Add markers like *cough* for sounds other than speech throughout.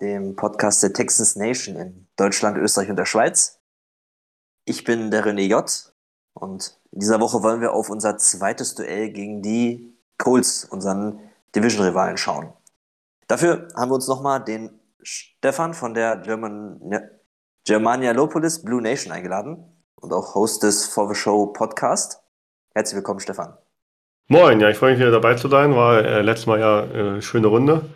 dem Podcast der Texans Nation in Deutschland, Österreich und der Schweiz. Ich bin der René J. und in dieser Woche wollen wir auf unser zweites Duell gegen die Colts, unseren Division-Rivalen, schauen. Dafür haben wir uns nochmal den Stefan von der German, ne, Germanialopolis Blue Nation eingeladen und auch Host des For the Show Podcast. Herzlich willkommen, Stefan. Moin, ja, ich freue mich wieder dabei zu sein. War äh, letztes Mal ja äh, schöne Runde.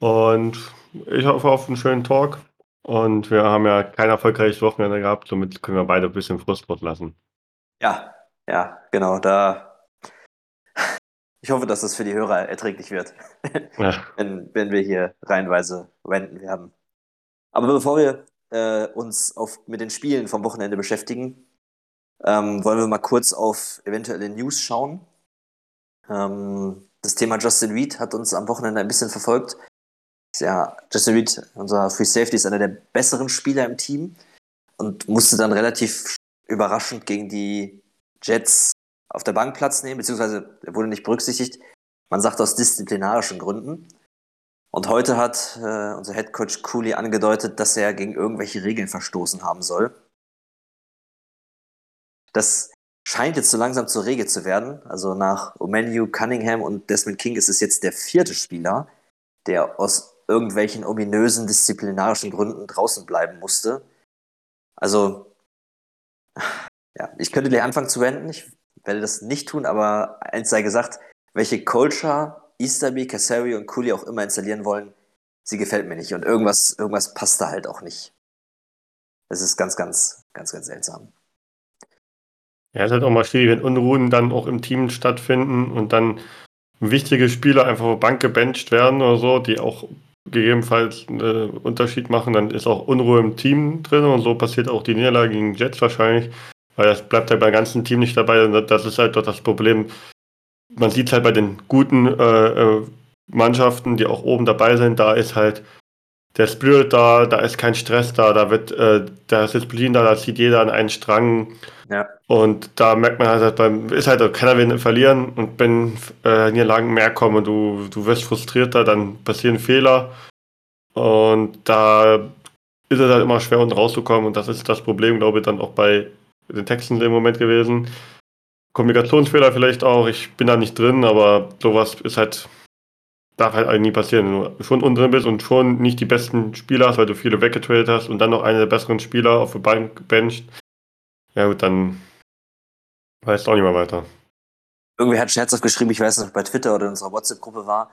Und ich hoffe auf einen schönen Talk. Und wir haben ja kein erfolgreiches Wochenende gehabt, somit können wir beide ein bisschen Frust lassen. Ja, ja, genau. Da. Ich hoffe, dass das für die Hörer erträglich wird, *laughs* Ja. wenn, wenn wir hier reihenweise wenden werden. Aber bevor wir äh, uns auf, mit den Spielen vom Wochenende beschäftigen, ähm, wollen wir mal kurz auf eventuelle News schauen. Ähm, das Thema Justin Reed hat uns am Wochenende ein bisschen verfolgt. Ja, Justin Reed, unser Free Safety, ist einer der besseren Spieler im Team und musste dann relativ überraschend gegen die Jets auf der Bank Platz nehmen, beziehungsweise er wurde nicht berücksichtigt. Man sagt aus disziplinarischen Gründen. Und heute hat äh, unser Head Coach Cooley angedeutet, dass er gegen irgendwelche Regeln verstoßen haben soll. Das scheint jetzt so langsam zur Regel zu werden. Also nach Omenu, Cunningham und Desmond King ist es jetzt der vierte Spieler, der aus irgendwelchen ominösen disziplinarischen Gründen draußen bleiben musste. Also, ja, ich könnte gleich anfangen zu wenden. Ich werde das nicht tun, aber eins sei gesagt, welche Culture Easterby, Cassari und Cooley auch immer installieren wollen, sie gefällt mir nicht. Und irgendwas, irgendwas passt da halt auch nicht. Das ist ganz, ganz, ganz, ganz seltsam. Ja, es ist halt auch mal schwierig, wenn Unruhen dann auch im Team stattfinden und dann wichtige Spieler einfach auf Bank gebencht werden oder so, die auch gegebenenfalls einen Unterschied machen, dann ist auch Unruhe im Team drin und so passiert auch die Niederlage gegen Jets wahrscheinlich, weil das bleibt halt beim ganzen Team nicht dabei und das ist halt doch das Problem. Man sieht halt bei den guten äh, äh, Mannschaften, die auch oben dabei sind, da ist halt der Spirit da, da ist kein Stress da, da wird, äh, da ist Disziplin da, da zieht jeder an einen Strang. Ja. Und da merkt man halt, beim, ist halt, keiner will verlieren und wenn äh, Niederlagen mehr kommen und du, du wirst frustrierter, dann passieren Fehler. Und da ist es halt immer schwer, unten rauszukommen und das ist das Problem, glaube ich, dann auch bei den Texten im Moment gewesen. Kommunikationsfehler vielleicht auch, ich bin da nicht drin, aber sowas ist halt darf halt eigentlich nie passieren. Wenn du schon unten drin bist und schon nicht die besten Spieler hast, weil du viele weggetradet hast und dann noch einen der besseren Spieler auf der Bank bencht, ja gut, dann weißt du auch nicht mehr weiter. Irgendwer hat scherzhaft geschrieben, ich weiß nicht, ob bei Twitter oder in unserer WhatsApp-Gruppe war,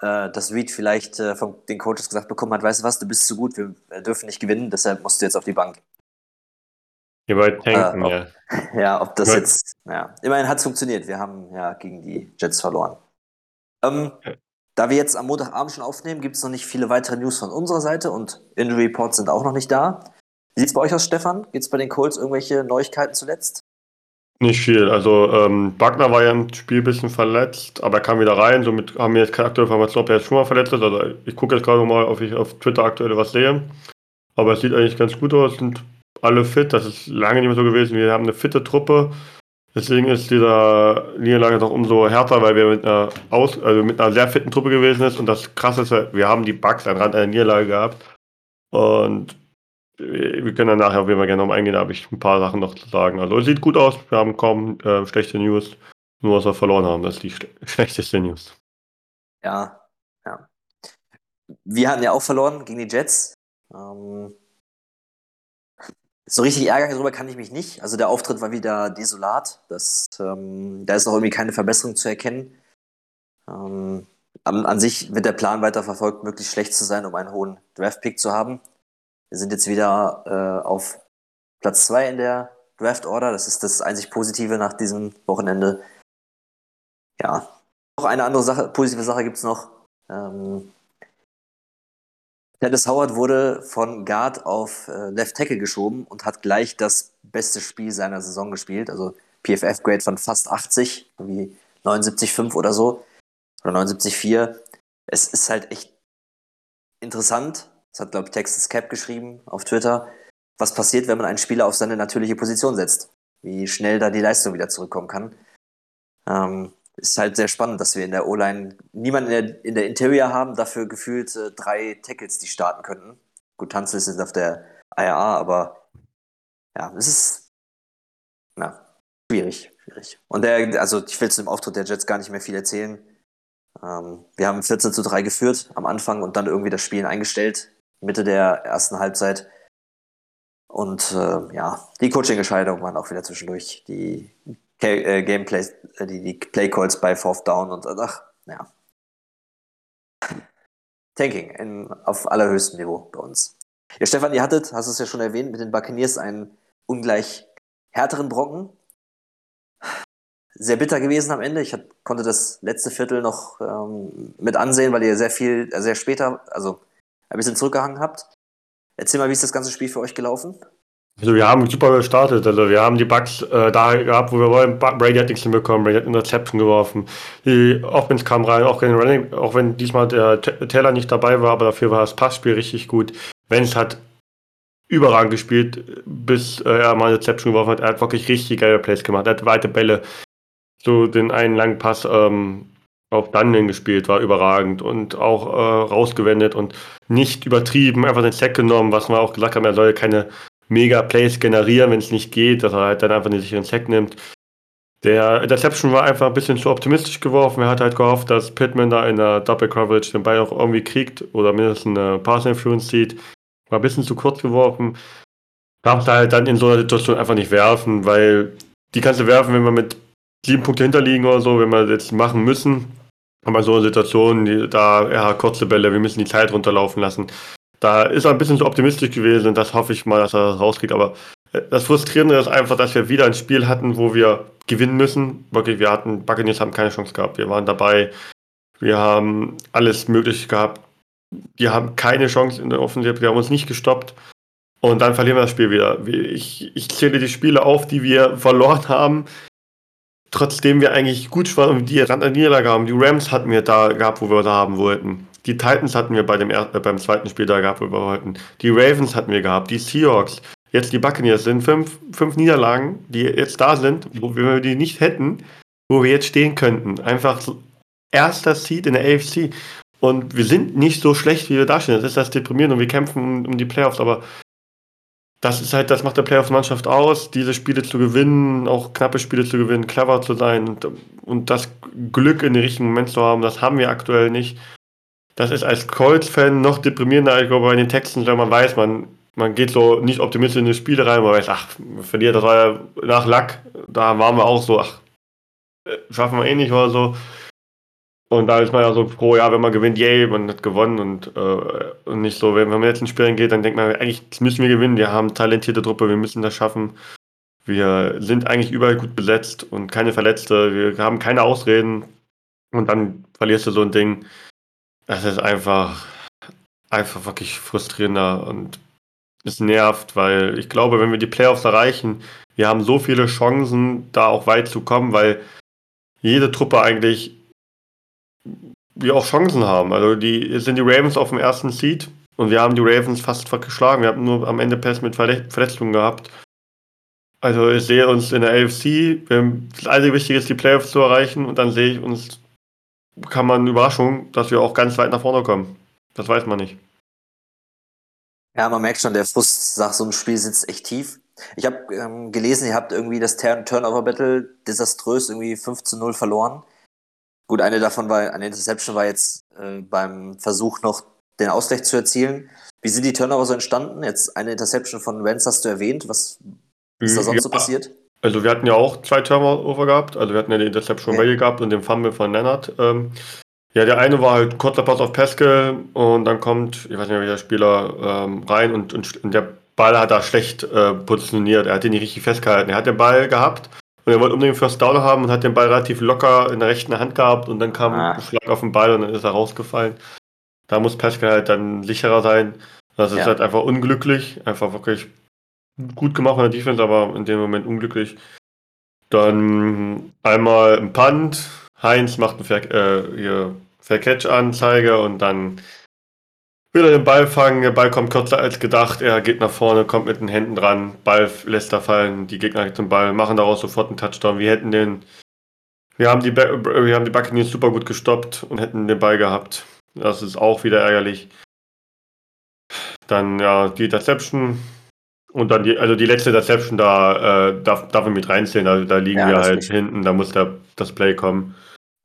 äh, dass Reed vielleicht äh, von den Coaches gesagt bekommen hat, weißt du was, du bist zu gut, wir dürfen nicht gewinnen, deshalb musst du jetzt auf die Bank. Hierbei tanken, Äh, ja. *laughs* Ja, ob das Ja. jetzt, ja, immerhin hat es funktioniert. Wir haben ja gegen die Jets verloren. Ähm. Da wir jetzt am Montagabend schon aufnehmen, gibt es noch nicht viele weitere News von unserer Seite und Injury Reports sind auch noch nicht da. Wie sieht's bei euch aus, Stefan? Gibt es bei den Colts irgendwelche Neuigkeiten zuletzt? Nicht viel. Also ähm, Wagner war ja im Spiel ein bisschen verletzt, aber er kam wieder rein. Somit haben wir jetzt keine aktuelle Information, ob er jetzt schon mal verletzt ist. Also ich gucke jetzt gerade mal, ob ich auf Twitter aktuell was sehe. Aber es sieht eigentlich ganz gut aus, sind alle fit. Das ist lange nicht mehr so gewesen. Wir haben eine fitte Truppe. Deswegen ist dieser Niederlage noch umso härter, weil wir mit einer, Aus also mit einer sehr fitten Truppe gewesen ist. Und das Krasse ist, wir haben die Bugs am Rand einer Niederlage gehabt. Und wir können dann nachher auf jeden Fall gerne noch eingehen, da habe ich ein paar Sachen noch zu sagen. Also es sieht gut aus, wir haben kaum äh, schlechte News, nur was wir verloren haben, das ist die schle *laughs* schlechteste News. Ja, ja. Wir hatten ja auch verloren gegen die Jets. Ähm, so richtig ärgern darüber kann ich mich nicht. Also der Auftritt war wieder desolat. Das, ähm, da ist auch irgendwie keine Verbesserung zu erkennen. Ähm, an, an, sich wird der Plan weiter verfolgt, möglichst schlecht zu sein, um einen hohen Draft-Pick zu haben. Wir sind jetzt wieder äh, auf Platz 2 in der Draft-Order. Das ist das einzig Positive nach diesem Wochenende. Ja, noch eine andere Sache, positive Sache gibt es noch. Ähm, Dennis Howard wurde von Guard auf äh, Left Tackle geschoben und hat gleich das beste Spiel seiner Saison gespielt. Also PFF-Grade von fast 80, wie 79,5 oder so. Oder 79,4. Es ist halt echt interessant. Das hat, glaube ich, Texas Cap geschrieben auf Twitter. Was passiert, wenn man einen Spieler auf seine natürliche Position setzt? Wie schnell da die Leistung wieder zurückkommen kann. Ähm, ist halt sehr spannend, dass wir in der O-Line niemanden in der, in der Interior haben, dafür gefühlt äh, drei Tackles, die starten könnten. Gut, Tanzel ist jetzt auf der IRA, aber ja, es ist na, schwierig, schwierig. Und der, also ich will zu dem Auftritt der Jets gar nicht mehr viel erzählen. Ähm, wir haben 14 zu 3 geführt am Anfang und dann irgendwie das Spielen eingestellt, Mitte der ersten Halbzeit. Und äh, ja, die Coaching-Entscheidungen waren auch wieder zwischendurch. Die äh, Gameplay, äh, die, die Playcalls bei Fourth Down und ach, ja. Tanking in, auf allerhöchstem Niveau bei uns. Ja, Stefan, ihr hattet, hast es ja schon erwähnt, mit den Buccaneers einen ungleich härteren Brocken. Sehr bitter gewesen am Ende. Ich hab, konnte das letzte Viertel noch ähm, mit ansehen, weil ihr sehr viel, äh, sehr später, also ein bisschen zurückgehangen habt. Erzähl mal, wie ist das ganze Spiel für euch gelaufen? Also wir haben super gestartet. Also wir haben die Bugs äh, da gehabt, wo wir wollen. Brady hat nichts hinbekommen, Brady hat Interception geworfen. Die Offense kam rein, auch, Running, auch wenn diesmal der Taylor nicht dabei war, aber dafür war das Passspiel richtig gut. Vance hat überragend gespielt, bis äh, er mal Interception geworfen hat. Er hat wirklich richtig geile Plays gemacht. Er hat weite Bälle. So den einen langen Pass ähm, auf Dunning gespielt, war überragend und auch äh, rausgewendet und nicht übertrieben, einfach den Sack genommen, was wir auch gesagt haben, er soll keine mega Plays generieren, wenn es nicht geht, dass er halt dann einfach den sicheren Sack nimmt. Der Interception war einfach ein bisschen zu optimistisch geworfen. Er hat halt gehofft, dass Pittman da in der Double Coverage den Ball auch irgendwie kriegt oder mindestens eine Pass Influence sieht. War ein bisschen zu kurz geworfen. Darf da halt dann in so einer Situation einfach nicht werfen, weil die kannst du werfen, wenn wir mit sieben Punkte hinterliegen oder so, wenn wir jetzt machen müssen. Aber in so einer Situation, da, ja, kurze Bälle, wir müssen die Zeit runterlaufen lassen. Da ist er ein bisschen so optimistisch gewesen und das hoffe ich mal, dass er das rauskriegt. Aber äh, das Frustrierende ist einfach, dass wir wieder ein Spiel hatten, wo wir gewinnen müssen. Wirklich, wir hatten, Buccaneers haben keine Chance gehabt. Wir waren dabei. Wir haben alles möglich gehabt. Wir haben keine Chance in der Offensive. Wir haben uns nicht gestoppt. Und dann verlieren wir das Spiel wieder. Ich, ich zähle die Spiele auf, die wir *laughs* verloren haben. Trotzdem wir eigentlich gut waren und die Rand Niederlage haben. Die Rams hatten wir da gehabt, wo wir da haben wollten. Die Titans hatten wir bei dem er äh, beim zweiten Spiel da gehabt, wollten. Die Ravens hatten wir gehabt, die Seahawks. Jetzt die Buccaneers sind fünf, fünf Niederlagen, die jetzt da sind, wo wir die nicht hätten, wo wir jetzt stehen könnten. Einfach erster Seed in der AFC. Und wir sind nicht so schlecht, wie wir da stehen. Das ist das deprimierend und wir kämpfen um, um die Playoffs, aber das ist halt, das macht der Playoffs-Mannschaft aus, diese Spiele zu gewinnen, auch knappe Spiele zu gewinnen, clever zu sein und, und das Glück in den richtigen Moment zu haben, das haben wir aktuell nicht das ist als Colts-Fan noch deprimierender als bei den Texans, wenn man weiß, man, man geht so nicht optimistisch in die Spiele rein, man weiß, ach, verliert das war ja nach Lack, da waren wir auch so, ach, äh, schaffen wir eh nicht oder so. Und da ist man ja so froh, ja, wenn man gewinnt, yay, man hat gewonnen und, äh, und nicht so, wenn man jetzt in Spielen geht, dann denkt man, eigentlich müssen wir gewinnen, wir haben talentierte Truppe, wir müssen das schaffen. Wir sind eigentlich überall gut besetzt und keine Verletzte, wir haben keine Ausreden und dann verlierst du so ein Ding. Es ist einfach, einfach wirklich frustrierender und es nervt, weil ich glaube, wenn wir die Playoffs erreichen, wir haben so viele Chancen, da auch weit zu kommen, weil jede Truppe eigentlich wir auch Chancen haben. Also die sind die Ravens auf dem ersten Seed und wir haben die Ravens fast geschlagen. Wir haben nur am Ende Pass mit Verletzungen gehabt. Also ich sehe uns in der AFC, das einzige Wichtige ist, die Playoffs zu erreichen und dann sehe ich uns kann man Überraschung, dass wir auch ganz weit nach vorne kommen. Das weiß man nicht. Ja, man merkt schon, der Frust nach so einem Spiel sitzt echt tief. Ich habe ähm, gelesen, ihr habt irgendwie das Turn Turnover-Battle desaströs irgendwie 5 zu 0 verloren. Gut, eine davon war, eine Interception war jetzt äh, beim Versuch noch den Ausgleich zu erzielen. Wie sind die Turnover so entstanden? Jetzt eine Interception von Wentz hast du erwähnt. Was ist da sonst ja, so passiert? Also wir hatten ja auch zwei Turnover gehabt. Also wir hatten ja die Interception okay. gehabt und den Fumble von Lennart. Ähm, ja, der eine war halt kurzer Pass auf Pascal und dann kommt, ich weiß nicht mehr, welcher Spieler ähm, rein und, und, und der Ball hat da schlecht äh, positioniert. Er hat den nicht richtig festgehalten. Er hat den Ball gehabt und er wollte unbedingt First Down haben und hat den Ball relativ locker in der rechten Hand gehabt und dann kam Ah. ein Schlag auf den Ball und dann ist er rausgefallen. Da muss Pascal halt dann sicherer sein. Das ist Ja. halt einfach unglücklich. Einfach wirklich gut gemacht von der Defense, aber in dem Moment unglücklich. Dann einmal ein Punt. Heinz macht eine Fair, äh, Catch-Anzeige und dann will er den Ball fangen. Der Ball kommt kürzer als gedacht. Er geht nach vorne, kommt mit den Händen dran. Ball lässt er fallen. Die Gegner zum Ball machen daraus sofort einen Touchdown. Wir hätten den. Wir haben die, Ba- wir haben die Buccaneers super gut gestoppt und hätten den Ball gehabt. Das ist auch wieder ärgerlich. Dann ja die Interception und dann die, also die letzte Interception da äh, darf, darf man mit reinzählen. Da, da liegen Ja, wir halt richtig. hinten. Da muss der, das Play kommen.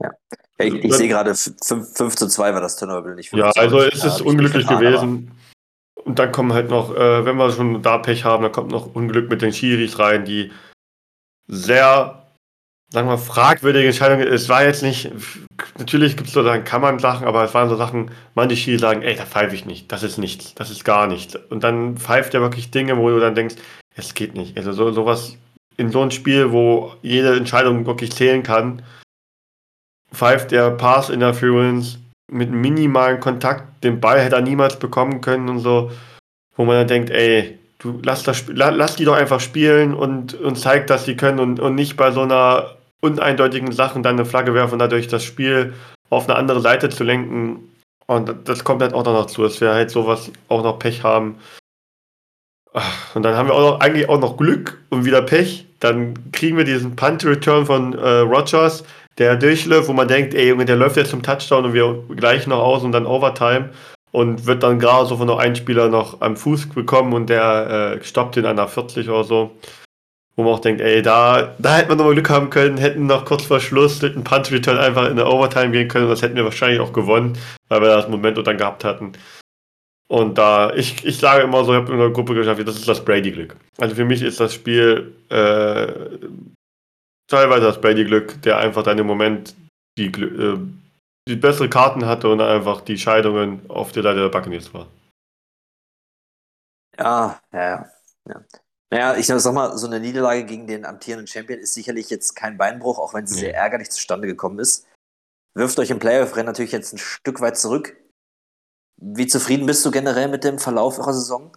Ja, ich, ich sehe gerade 5, zu 2 war das Turnover nicht. Ja, also es ist unglücklich gewesen. Und dann kommen halt noch, äh, wenn wir schon da Pech haben, dann kommt noch Unglück mit den Schiris rein, die sehr, sagen wir, fragwürdige Entscheidungen. Es war jetzt nicht, natürlich gibt es so Sachen, kann man Sachen, aber es waren so Sachen, manche Schiris sagen, ey, da pfeife ich nicht, das ist nichts, das ist gar nichts. Und dann pfeift er wirklich Dinge, wo du dann denkst, es geht nicht. Also so, sowas in so ein Spiel, wo jede Entscheidung wirklich zählen kann, pfeift der Pass Interference mit minimalen Kontakt, den Ball hätte er niemals bekommen können und so, wo man dann denkt, ey, du lass, das, lass die doch einfach spielen und, und zeig, dass sie können und, und nicht bei so einer uneindeutigen Sache dann eine Flagge werfen und dadurch das Spiel auf eine andere Seite zu lenken. Und das kommt halt auch noch dazu, dass wir halt sowas auch noch Pech haben. Und dann haben wir auch noch, eigentlich auch noch Glück und wieder Pech. Dann kriegen wir diesen Punt-Return von äh, Rogers, der durchläuft, wo man denkt, ey Junge, der läuft jetzt zum Touchdown und wir gleichen noch aus und dann Overtime und wird dann gerade so von noch ein Spieler noch am Fuß bekommen und der äh, stoppt ihn an der 40 oder so. Wo man auch denkt, ey, da, da hätten wir nochmal Glück haben können, hätten noch kurz vor Schluss mit einem Punt-Return einfach in der Overtime gehen können und das hätten wir wahrscheinlich auch gewonnen, weil wir das Momentum dann gehabt hatten. Und da, ich, ich sage immer so, ich habe in der Gruppe geschafft, das ist das Brady-Glück. Also für mich ist das Spiel äh, teilweise das Brady-Glück, der einfach dann im Moment die, äh, die bessere Karten hatte und einfach die Scheidungen auf der Seite der Buccaneers war. Ja, ja, ja. Ja. Naja, ich sag mal, so eine Niederlage gegen den amtierenden Champion ist sicherlich jetzt kein Beinbruch, auch wenn sie Nee. sehr ärgerlich zustande gekommen ist. Wirft euch im Playoff-Rennen natürlich jetzt ein Stück weit zurück. Wie zufrieden bist du generell mit dem Verlauf eurer Saison?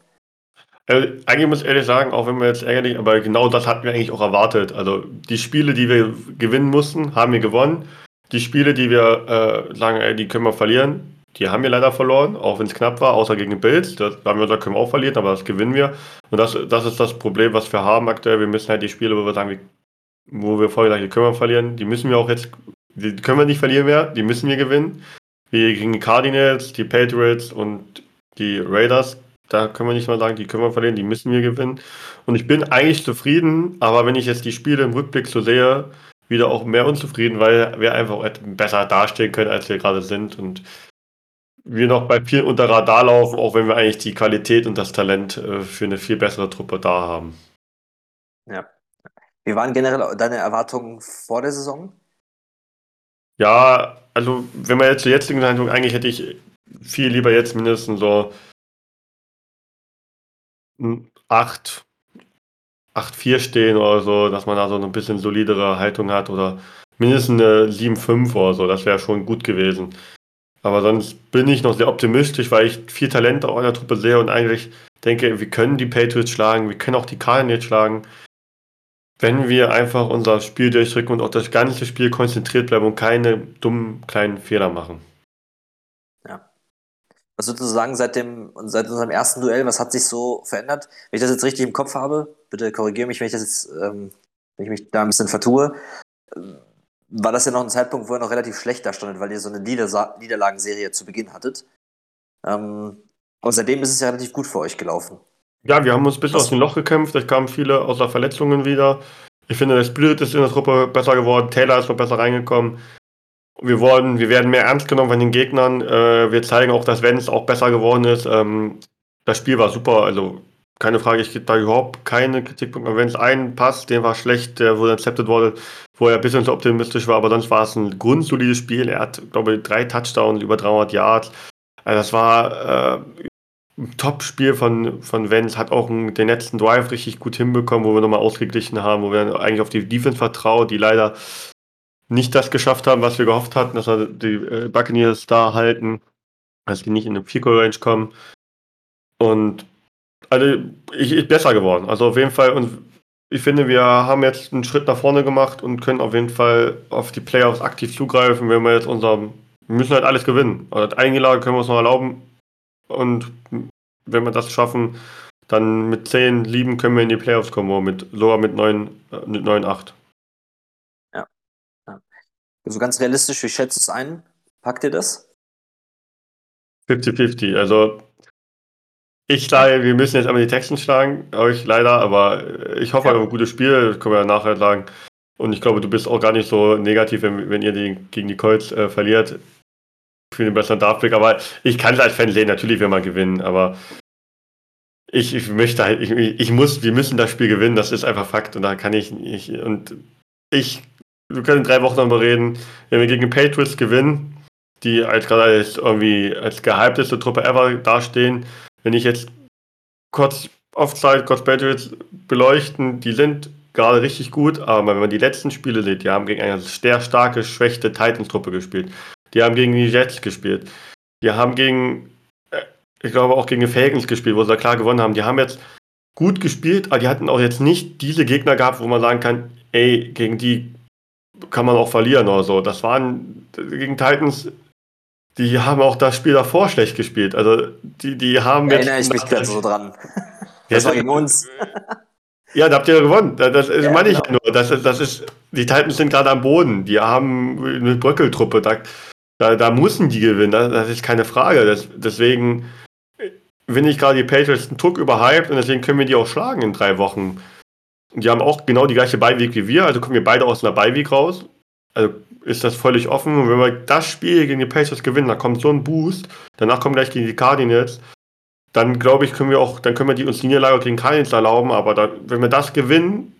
Äh, eigentlich muss ich ehrlich sagen, auch wenn wir jetzt ärgerlich, aber genau das hatten wir eigentlich auch erwartet. Also die Spiele, die wir gewinnen mussten, haben wir gewonnen. Die Spiele, die wir äh, sagen, ey, die können wir verlieren, die haben wir leider verloren, auch wenn es knapp war, außer gegen die Bills. Da haben wir gesagt, können wir auch verlieren, aber das gewinnen wir. Und das, das ist das Problem, was wir haben aktuell. Wir müssen halt die Spiele, wo wir sagen, wo wir vorher sagen, die können wir verlieren, die müssen wir auch jetzt, die können wir nicht verlieren mehr, die müssen wir gewinnen. Wie gegen die Cardinals, die Patriots und die Raiders. Da können wir nicht mal sagen, die können wir verlieren, die müssen wir gewinnen. Und ich bin eigentlich zufrieden, aber wenn ich jetzt die Spiele im Rückblick so sehe, wieder auch mehr unzufrieden, weil wir einfach etwas besser dastehen können, als wir gerade sind. Und wir noch bei viel unter Radar laufen, auch wenn wir eigentlich die Qualität und das Talent äh, für eine viel bessere Truppe da haben. Ja. Wie waren generell deine Erwartungen vor der Saison? Ja, also wenn man jetzt zur jetzigen Zeitpunkt, eigentlich hätte ich viel lieber jetzt mindestens so 8, 8-4 stehen oder so, dass man da so ein bisschen solidere Haltung hat oder mindestens eine 7-5 oder so, das wäre schon gut gewesen. Aber sonst bin ich noch sehr optimistisch, weil ich viel Talent auch in der Truppe sehe und eigentlich denke, wir können die Patriots schlagen, wir können auch die Cardinals schlagen, wenn wir einfach unser Spiel durchdrücken und auch das ganze Spiel konzentriert bleiben und keine dummen kleinen Fehler machen. Was würdest du sagen seit, dem, seit unserem ersten Duell? Was hat sich so verändert? Wenn ich das jetzt richtig im Kopf habe, bitte korrigiere mich, wenn ich das jetzt, ähm, wenn ich mich da ein bisschen vertue, war das ja noch ein Zeitpunkt, wo ihr noch relativ schlecht dastandet, weil ihr so eine Niedersa Niederlagenserie zu Beginn hattet. Ähm, aber seitdem ist es ja relativ gut für euch gelaufen. Ja, wir haben uns bis Was- aus dem Loch gekämpft. Es kamen viele außer Verletzungen wieder. Ich finde, der Spirit ist in der Truppe besser geworden. Taylor ist noch besser reingekommen. wir wurden, wir werden mehr ernst genommen von den Gegnern. Äh, wir zeigen auch, dass Vance auch besser geworden ist. Ähm, das Spiel war super, also keine Frage, ich gebe da überhaupt keine Kritikpunkte. Wenn es einen Pass, der war schlecht, der wurde accepted wurde, wo er ein bisschen zu optimistisch war, aber sonst war es ein grundsolides Spiel. Er hat, glaube ich, drei Touchdowns, über 300 Yards. Also das war äh, ein Top-Spiel von, von Vance, hat auch einen, den letzten Drive richtig gut hinbekommen, wo wir nochmal ausgeglichen haben, wo wir eigentlich auf die Defense vertrauen, die leider nicht das geschafft haben, was wir gehofft hatten, dass wir die äh, Buccaneers da halten, dass die nicht in den Fico Range kommen. Und also ich, ich besser geworden. Also auf jeden Fall und ich finde, wir haben jetzt einen Schritt nach vorne gemacht und können auf jeden Fall auf die Playoffs aktiv zugreifen, wenn wir jetzt unser wir müssen halt alles gewinnen. Also das Eingelage können wir uns noch erlauben und wenn wir das schaffen, dann mit 10 Lieben können wir in die Playoffs kommen, mit, sogar mit 9, äh, mit 9 8. Also ganz realistisch, wie schätzt du es ein? Packt ihr das? 50-50. Also ich sage, wir müssen jetzt einmal die Texten schlagen, euch leider, aber ich hoffe ja. auf ein gutes Spiel, das können wir ja nachher sagen. Und ich glaube, du bist auch gar nicht so negativ, wenn, wenn ihr die, gegen die Colts äh, verliert. Für den besseren Draftpick, aber ich kann es als Fan sehen, natürlich will man gewinnen, aber ich, ich möchte halt, ich, ich muss, wir müssen das Spiel gewinnen, das ist einfach Fakt und da kann ich nicht, und ich wir können in drei Wochen darüber reden, wenn wir gegen die Patriots gewinnen, die als gerade als irgendwie als gehypteste Truppe ever dastehen, wenn ich jetzt kurz Offside, kurz Patriots beleuchten, die sind gerade richtig gut, aber wenn man die letzten Spiele sieht, die haben gegen eine sehr starke, schwächte Titans-Truppe gespielt. Die haben gegen die Jets gespielt. Die haben gegen, äh, ich glaube auch gegen die Falcons gespielt, wo sie da klar gewonnen haben. Die haben jetzt gut gespielt, aber die hatten auch jetzt nicht diese Gegner gehabt, wo man sagen kann, ey, gegen die kann man auch verlieren oder so. Das waren gegen Titans, die haben auch das Spiel davor schlecht gespielt. Also die, die haben da Erinnere ich mich gerade so dran. Das war gegen uns. Ja, da habt ihr gewonnen. Das, das ja, meine ich genau. nur. Das, das ist, die Titans sind gerade am Boden. Die haben eine Bröckeltruppe. Da, da, da müssen die gewinnen. Das, das ist keine Frage. Das, deswegen bin ich gerade die Patriots einen Druck überhyped und deswegen können wir die auch schlagen in drei Wochen. Die haben auch genau die gleiche Beiweg wie wir, also kommen wir beide aus einer Beiweg raus. Also ist das völlig offen. Und wenn wir das Spiel gegen die Pacers gewinnen, dann kommt so ein Boost. Danach kommen gleich gegen die Cardinals. Dann glaube ich, können wir auch, dann können wir die uns die Niederlage gegen Cardinals erlauben. Aber da, wenn wir das gewinnen,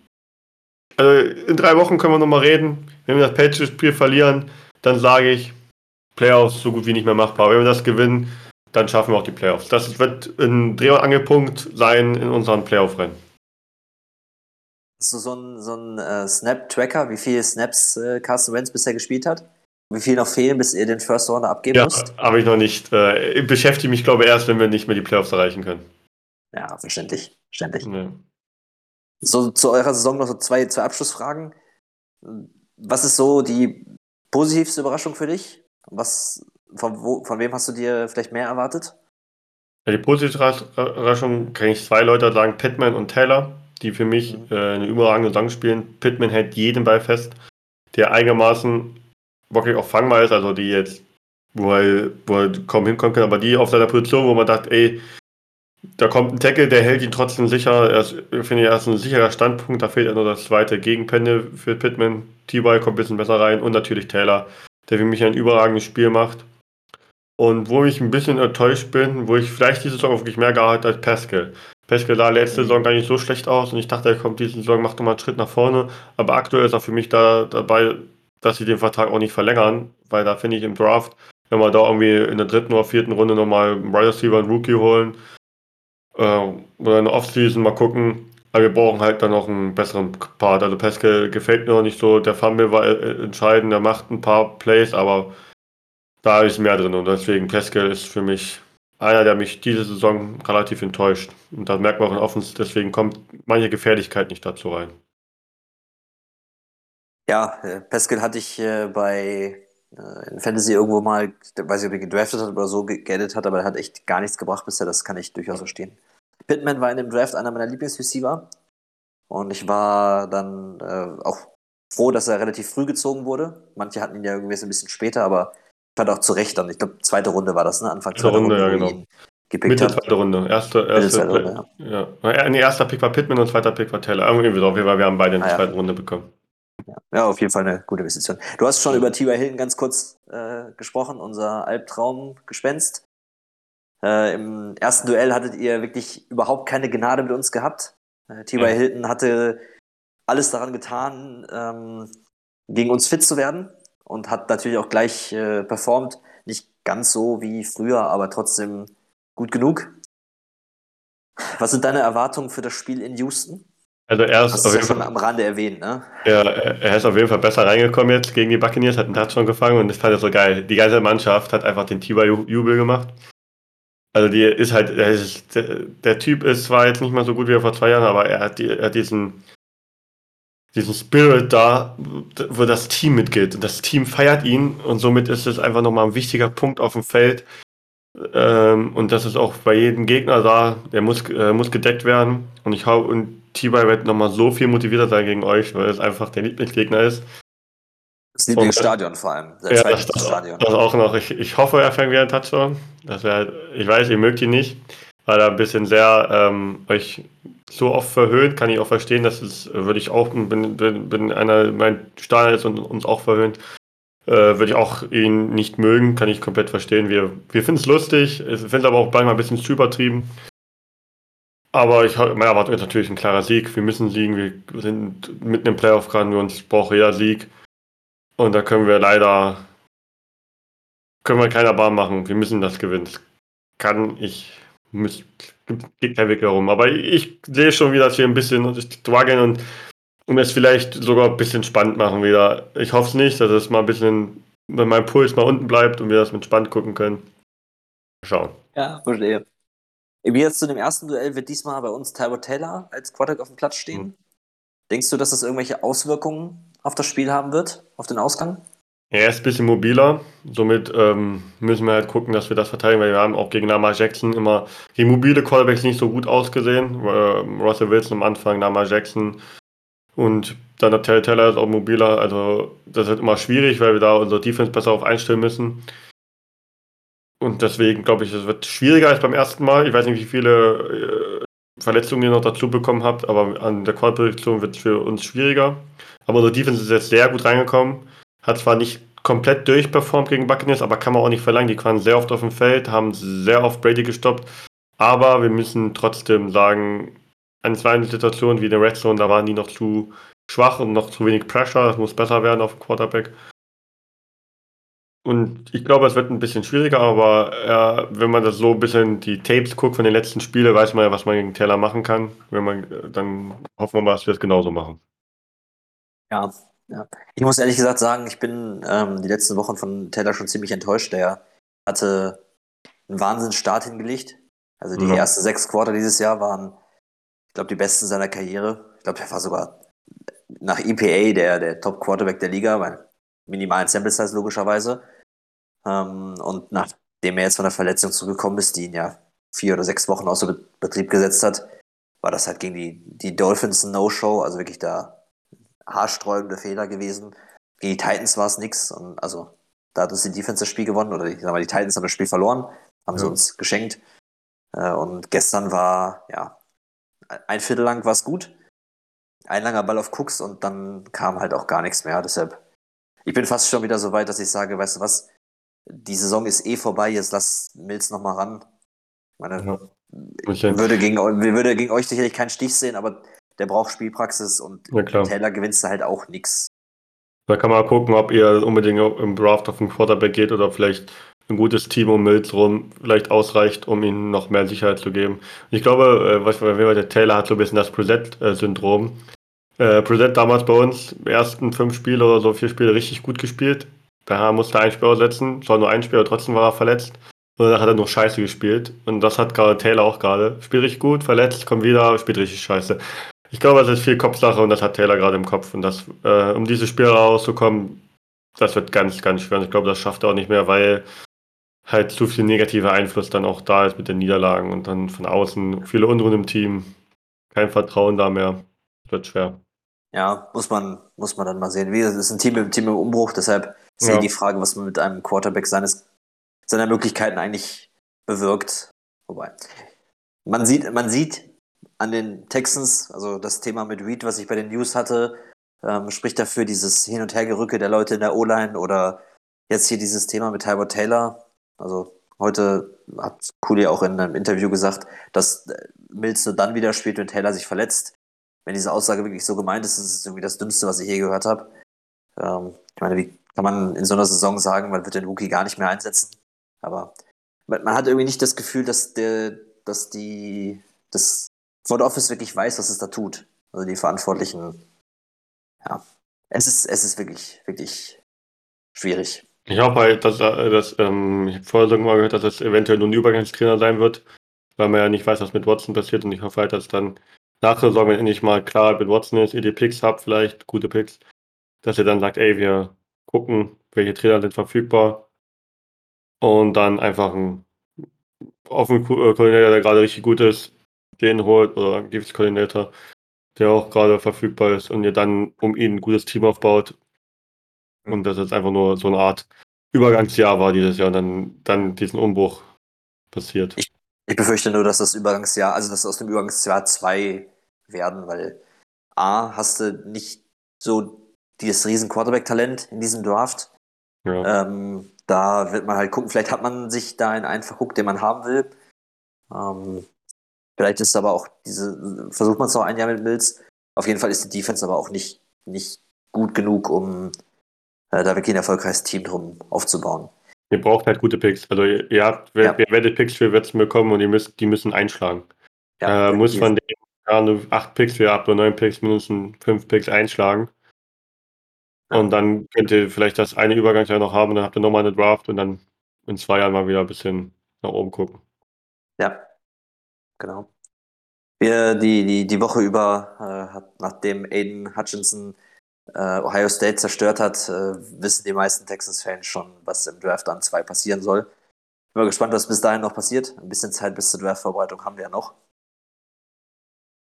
also in drei Wochen können wir nochmal reden. Wenn wir das Patriots-Spiel verlieren, dann sage ich, Playoffs so gut wie nicht mehr machbar. Wenn wir das gewinnen, dann schaffen wir auch die Playoffs. Das wird ein Dreh- und Angelpunkt sein in unseren Playoff-Rennen. Hast du so einen so äh, Snap-Tracker, wie viele Snaps äh, Carsten Wentz bisher gespielt hat? Wie viel noch fehlen, bis ihr den First Rounder abgeben ja, müsst? habe ich noch nicht. Äh, ich beschäftige mich, glaube ich, erst, wenn wir nicht mehr die Playoffs erreichen können. Ja, verständlich. verständlich. Nee. So, zu eurer Saison noch so zwei, zwei Abschlussfragen. Was ist so die positivste Überraschung für dich? Was, von, wo, von wem hast du dir vielleicht mehr erwartet? Ja, die positive Überraschung kann ich zwei Leute sagen, Pittman und Taylor die für mich äh, eine überragende Saison spielen. Pittman hält jeden Ball fest, der einigermaßen wirklich auch fangbar ist, also die jetzt, wo er, wo er kaum hinkommen kann, aber die auf seiner Position, wo man dachte, ey, da kommt ein Tackle, der hält ihn trotzdem sicher. Er ist, finde ich, er ist ein sicherer Standpunkt. Da fehlt ja nur das zweite Gegenpende für Pittman. T-Ball kommt ein bisschen besser rein und natürlich Taylor, der für mich ein überragendes Spiel macht. Und wo ich ein bisschen enttäuscht bin, wo ich vielleicht diese Saison wirklich mehr gehabt als Pascal. Peskel sah letzte Saison gar nicht so schlecht aus und ich dachte, er kommt diese Saison, macht nochmal einen Schritt nach vorne. Aber aktuell ist er für mich da dabei, dass sie den Vertrag auch nicht verlängern, weil da finde ich im Draft, wenn wir da irgendwie in der dritten oder vierten Runde nochmal einen Wide Receiver, einen Rookie holen äh, oder eine Offseason mal gucken. Aber wir brauchen halt dann noch einen besseren Part. Also Peskel gefällt mir noch nicht so. Der Fumble war äh, entscheidend, er macht ein paar Plays, aber da ist mehr drin und deswegen Peskel ist für mich einer, der mich diese Saison relativ enttäuscht. Und da merkt man auch in Offens, deswegen kommt manche Gefährlichkeit nicht dazu rein. Ja, äh, Pascal hatte ich äh, bei äh, in Fantasy irgendwo mal, weiß ich, ob er gedraftet hat oder so geaddet hat, aber er hat echt gar nichts gebracht bisher, das kann ich durchaus verstehen. Pittman war in dem Draft einer meiner Lieblingsreceiver und ich war dann äh, auch froh, dass er relativ früh gezogen wurde. Manche hatten ihn ja irgendwie ein bisschen später, aber fand auch zu Recht dann. Ich glaube, zweite Runde war das, ne? Anfang zweite Runde, Runde, ja, genau. Mitte hat. zweite Runde. Erste, erste, Mitte Runde, ja. ja. Nee, erster Pick war Pittman und zweiter Pick war Taylor. Irgendwie so, wir, wir haben beide in der ah, zweiten ja. Runde bekommen. Ja. ja, auf jeden Fall eine gute Investition. Du hast schon über T.Y. Hilton ganz kurz äh, gesprochen, unser Albtraumgespenst. Äh, Im ersten Duell hattet ihr wirklich überhaupt keine Gnade mit uns gehabt. Äh, T.Y. Ja. Hilton hatte alles daran getan, ähm, gegen uns fit zu werden und hat natürlich auch gleich äh, performt. Nicht ganz so wie früher, aber trotzdem gut genug. Was sind deine Erwartungen für das Spiel in Houston? Also er ist, Hast auf du ja jeden schon Fall, am Rande erwähnt, ne? ja, er ist auf jeden Fall besser reingekommen jetzt gegen die Buccaneers, hat einen Touchdown gefangen und das fand ich so geil. Die ganze Mannschaft hat einfach den Tiba-Jubel gemacht. Also die ist halt, er der, der Typ ist zwar jetzt nicht mal so gut wie er vor zwei Jahren, aber er hat, die, er hat diesen, diesen Spirit da, wo das Team mitgeht. Und das Team feiert ihn und somit ist es einfach nochmal ein wichtiger Punkt auf dem Feld. Ähm, und das ist auch bei jedem Gegner da, der muss, äh, muss gedeckt werden. Und ich hau, und T-Bay wird nochmal so viel motivierter sein gegen euch, weil es einfach der Lieblingsgegner ist. Das Lieblingsstadion vor allem. Sein Ja, das, das, Stadion. das auch noch. Ich, ich hoffe, er fängt wieder einen Touchdown. Das wär, ich weiß, ihr mögt ihn nicht, weil er ein bisschen sehr ähm, euch so oft verhöhnt. Kann ich auch verstehen, dass es, äh, würde ich auch, bin, bin, bin einer, mein Stadion ist und uns auch verhöhnt, äh, würde ich auch ihn nicht mögen. Kann ich komplett verstehen. Wir, wir finden es lustig, ich finde es aber auch manchmal ein bisschen zu übertrieben. Aber ich, meine Erwartung ist natürlich ein klarer Sieg. Wir müssen siegen. Wir sind mitten im Playoff gerade. Wir uns braucht jeder Sieg. Und da können wir leider können wir keiner Bahn machen. Wir müssen das gewinnen. Das kann ich. Muss, geht kein Weg herum. Aber ich sehe schon wieder, dass wir ein bisschen strugglen und, und es vielleicht sogar ein bisschen spannend machen wieder. Ich hoffe es nicht, dass es mal ein bisschen, wenn mein Puls mal unten bleibt und wir das mit spannend gucken können. Schauen. Ja, verstehe. Wie jetzt zu dem ersten Duell wird diesmal bei uns Tyrod Taylor als Quarterback auf dem Platz stehen. Mhm. Denkst du, dass das irgendwelche Auswirkungen auf das Spiel haben wird, auf den Ausgang? Er ist ein bisschen mobiler, somit ähm, müssen wir halt gucken, dass wir das verteidigen, weil wir haben auch gegen Lamar Jackson immer gegen mobile Callbacks nicht so gut ausgesehen. Äh, Russell Wilson am Anfang, Lamar Jackson und dann der Terry Teller ist auch mobiler. Also das wird immer schwierig, weil wir da unsere Defense besser auf einstellen müssen. Und deswegen glaube ich, es wird schwieriger als beim ersten Mal. Ich weiß nicht, wie viele äh, Verletzungen ihr noch dazu bekommen habt, aber an der Quad-Position wird es für uns schwieriger. Aber unsere Defense ist jetzt sehr gut reingekommen. Hat zwar nicht komplett durchperformt gegen Buccaneers, aber kann man auch nicht verlangen. Die waren sehr oft auf dem Feld, haben sehr oft Brady gestoppt. Aber wir müssen trotzdem sagen, an zwei Situationen wie in der Red Zone, da waren die noch zu schwach und noch zu wenig Pressure. Das muss besser werden auf dem Quarterback. Und ich glaube, es wird ein bisschen schwieriger, aber äh, wenn man das so ein bisschen die Tapes guckt von den letzten Spielen, weiß man ja, was man gegen Taylor machen kann. Wenn man, dann hoffen wir mal, dass wir es genauso machen. Ja, ja. Ich muss ehrlich gesagt sagen, ich bin ähm, die letzten Wochen von Taylor schon ziemlich enttäuscht. Der hatte einen Wahnsinnsstart hingelegt. Also die Ja. ersten sechs Quarter dieses Jahr waren, ich glaube, die besten seiner Karriere. Ich glaube, der war sogar nach EPA der, der Top-Quarterback der Liga, bei minimalen Sample Size logischerweise. Ähm, und nachdem er jetzt von der Verletzung zurückgekommen ist, die ihn ja vier oder sechs Wochen außer Be- Betrieb gesetzt hat, war das halt gegen die, die Dolphins ein No-Show, also wirklich da haarsträubende Fehler gewesen. Gegen die Titans war es nix. Und also da hat uns die Defense das Spiel gewonnen, oder ich sag mal, die Titans haben das Spiel verloren, haben sie Ja. uns geschenkt. Äh, und gestern war, ja, ein Viertel lang war es gut. Ein langer Ball auf Cooks und dann kam halt auch gar nichts mehr. Deshalb, ich bin fast schon wieder so weit, dass ich sage, weißt du was, die Saison ist eh vorbei, jetzt lass Mills nochmal ran. Ich meine, Ja. Bisschen- würde gegen, würde gegen euch sicherlich keinen Stich sehen, aber der braucht Spielpraxis und Ja. Taylor gewinnst du halt auch nix. Da kann man gucken, ob ihr unbedingt im Draft auf den Quarterback geht oder vielleicht ein gutes Team um Mills rum vielleicht ausreicht, um ihnen noch mehr Sicherheit zu geben. Ich glaube, äh, was der Taylor hat so ein bisschen das Brissett-Syndrom. Äh, Brissett damals bei uns, ersten fünf Spiele oder so, vier Spiele richtig gut gespielt. Da musste er ein Spiel aussetzen, zwar nur ein Spiel, aber trotzdem war er verletzt. Und dann hat er noch scheiße gespielt. Und das hat gerade Taylor auch gerade. Spielt richtig gut, verletzt, kommt wieder, spielt richtig scheiße. Ich glaube, es ist viel Kopfsache und das hat Taylor gerade im Kopf. Und das, äh, um dieses Spiel rauszukommen, das wird ganz, ganz schwer. Und ich glaube, das schafft er auch nicht mehr, weil halt zu viel negativer Einfluss dann auch da ist mit den Niederlagen und dann von außen viele Unruhen im Team, kein Vertrauen da mehr. Wird schwer. Ja, muss man, muss man dann mal sehen. Wie es ist ein Team, im Team im Umbruch, deshalb ist Ja. eh die Frage, was man mit einem Quarterback seines, seiner Möglichkeiten eigentlich bewirkt. Wobei, man sieht, man sieht an den Texans, also das Thema mit Reed, was ich bei den News hatte, ähm, spricht dafür dieses Hin- und Hergerücke der Leute in der O-Line oder jetzt hier dieses Thema mit Tybor Taylor. Also heute hat Cooley auch in einem Interview gesagt, dass Mills nur dann wieder spielt, wenn Taylor sich verletzt. Wenn diese Aussage wirklich so gemeint ist, ist es irgendwie das Dümmste, was ich je gehört habe. Ähm, ich meine, wie kann man in so einer Saison sagen, man wird den Rookie gar nicht mehr einsetzen? Aber man hat irgendwie nicht das Gefühl, dass der, dass die, das Front Office wirklich weiß, was es da tut. Also die Verantwortlichen, ja, es ist, es ist wirklich, wirklich schwierig. Ich hoffe halt, dass, äh, dass ähm, ich habe vorher sogar mal gehört, dass es eventuell nur ein Übergangstrainer sein wird, weil man ja nicht weiß, was mit Watson passiert und ich hoffe halt, dass dann nach der Saison, wenn endlich mal klar mit Watson ist, ihr die Picks habt, vielleicht gute Picks, dass ihr dann sagt, ey, wir gucken, welche Trainer sind verfügbar und dann einfach einen offenen äh, Koordinator, der gerade richtig gut ist, den holt oder einen Giftskoordinator, der auch gerade verfügbar ist und ihr dann um ihn ein gutes Team aufbaut und dass es einfach nur so eine Art Übergangsjahr war dieses Jahr und dann, dann diesen Umbruch passiert. Ich, ich befürchte nur, dass das Übergangsjahr, also dass aus dem Übergangsjahr zwei werden, weil A, hast du nicht so dieses riesen Quarterback-Talent in diesem Draft. Ja. Ähm, da wird man halt gucken, vielleicht hat man sich da in einen verguckt, den man haben will. Ähm, vielleicht ist aber auch diese, versucht man es noch ein Jahr mit Mills. Auf jeden Fall ist die Defense aber auch nicht, nicht gut genug, um äh, da wirklich ein erfolgreiches Team drum aufzubauen. Ihr braucht halt gute Picks. Also ihr, habt, ja. ihr werdet Picks für Wetzen bekommen und ihr müsst, die müssen einschlagen. Ja, äh, muss von den ja, nur acht Picks, ihr habt nur neun Picks, mindestens fünf Picks einschlagen. Und dann könnt ihr vielleicht das eine Übergangsjahr noch haben, dann habt ihr nochmal eine Draft und dann in zwei Jahren mal wieder ein bisschen nach oben gucken. Ja, genau. Wir, die, die, die Woche über, äh, nachdem Aiden Hutchinson äh, Ohio State zerstört hat, äh, wissen die meisten Texans-Fans schon, was im Draft an zwei passieren soll. Bin mal gespannt, was bis dahin noch passiert. Ein bisschen Zeit bis zur Draft-Vorbereitung haben wir ja noch.